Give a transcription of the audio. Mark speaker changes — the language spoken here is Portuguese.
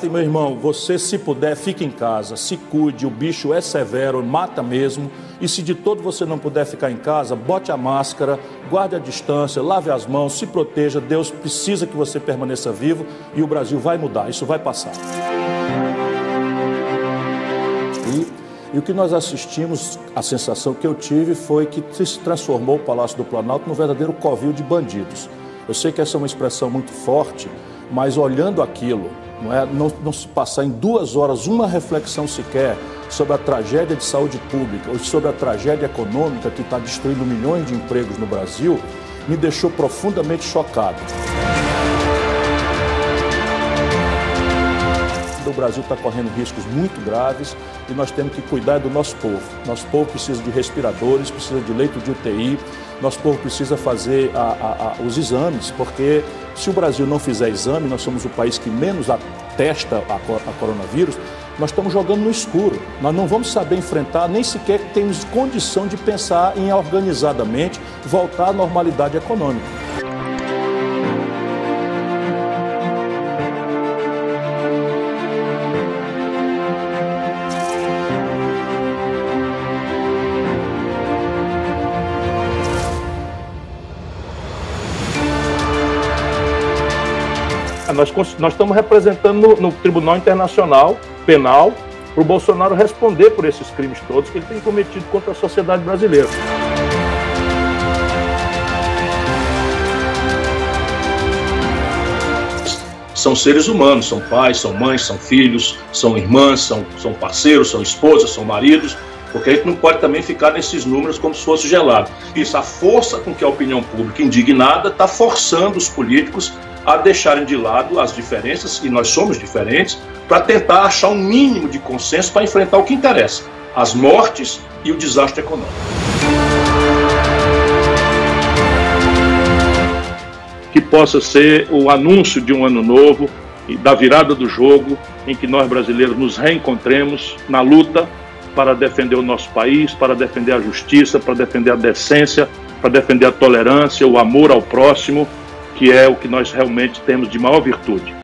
Speaker 1: basta, meu irmão, você se puder, fique em casa, se cuide, o bicho é severo, mata mesmo. E se de todo você não puder ficar em casa, bote a máscara, guarde a distância, lave as mãos, se proteja. Deus precisa que você permaneça vivo e o Brasil vai mudar, isso vai passar. E, e o que nós assistimos, a sensação que eu tive foi que se transformou o Palácio do Planalto num verdadeiro covil de bandidos. Eu sei que essa é uma expressão muito forte, mas olhando aquilo, não, é, não, não se passar em duas horas uma reflexão sequer sobre a tragédia de saúde pública ou sobre a tragédia econômica que está destruindo milhões de empregos no Brasil, me deixou profundamente chocado. O Brasil está correndo riscos muito graves e nós temos que cuidar do nosso povo. Nosso povo precisa de respiradores, precisa de leito de UTI, nosso povo precisa fazer a, a, a, os exames, porque se o Brasil não fizer exame, nós somos o país que menos atesta a, coronavírus, nós estamos jogando no escuro. Nós não vamos saber enfrentar, nem sequer temos condição de pensar em organizadamente voltar à normalidade econômica. Nós, nós estamos representando no, no Tribunal Internacional Penal para o Bolsonaro responder por esses crimes todos que ele tem cometido contra a sociedade brasileira. São seres humanos, são pais, são mães, são filhos, são irmãs, são, são parceiros, são esposas, são maridos, porque a gente não pode também ficar nesses números como se fosse gelado. Isso, a força com que a opinião pública indignada está forçando os políticos a deixarem de lado as diferenças, e nós somos diferentes, para tentar achar um mínimo de consenso para enfrentar o que interessa: as mortes e o desastre econômico. Que possa ser o anúncio de um ano novo da virada do jogo, em que nós brasileiros nos reencontremos na luta para defender o nosso país, para defender a justiça, para defender a decência, para defender a tolerância, o amor ao próximo que é o que nós realmente temos de maior virtude.